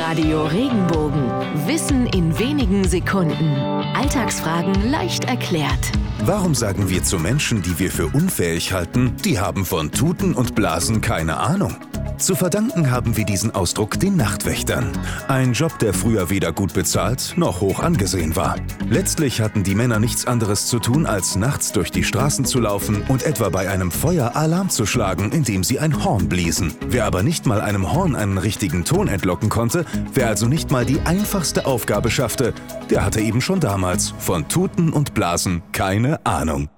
Radio Regenbogen. Wissen in wenigen Sekunden. Alltagsfragen leicht erklärt. Warum sagen wir zu Menschen, die wir für unfähig halten, die haben von Tuten und Blasen keine Ahnung? Zu verdanken haben wir diesen Ausdruck den Nachtwächtern. Ein Job, der früher weder gut bezahlt noch hoch angesehen war. Letztlich hatten die Männer nichts anderes zu tun, als nachts durch die Straßen zu laufen und etwa bei einem Feuer Alarm zu schlagen, indem sie ein Horn bliesen. Wer aber nicht mal einem Horn einen richtigen Ton entlocken konnte, wer also nicht mal die einfachste Aufgabe schaffte, der hatte eben schon damals von Tuten und Blasen keine Ahnung.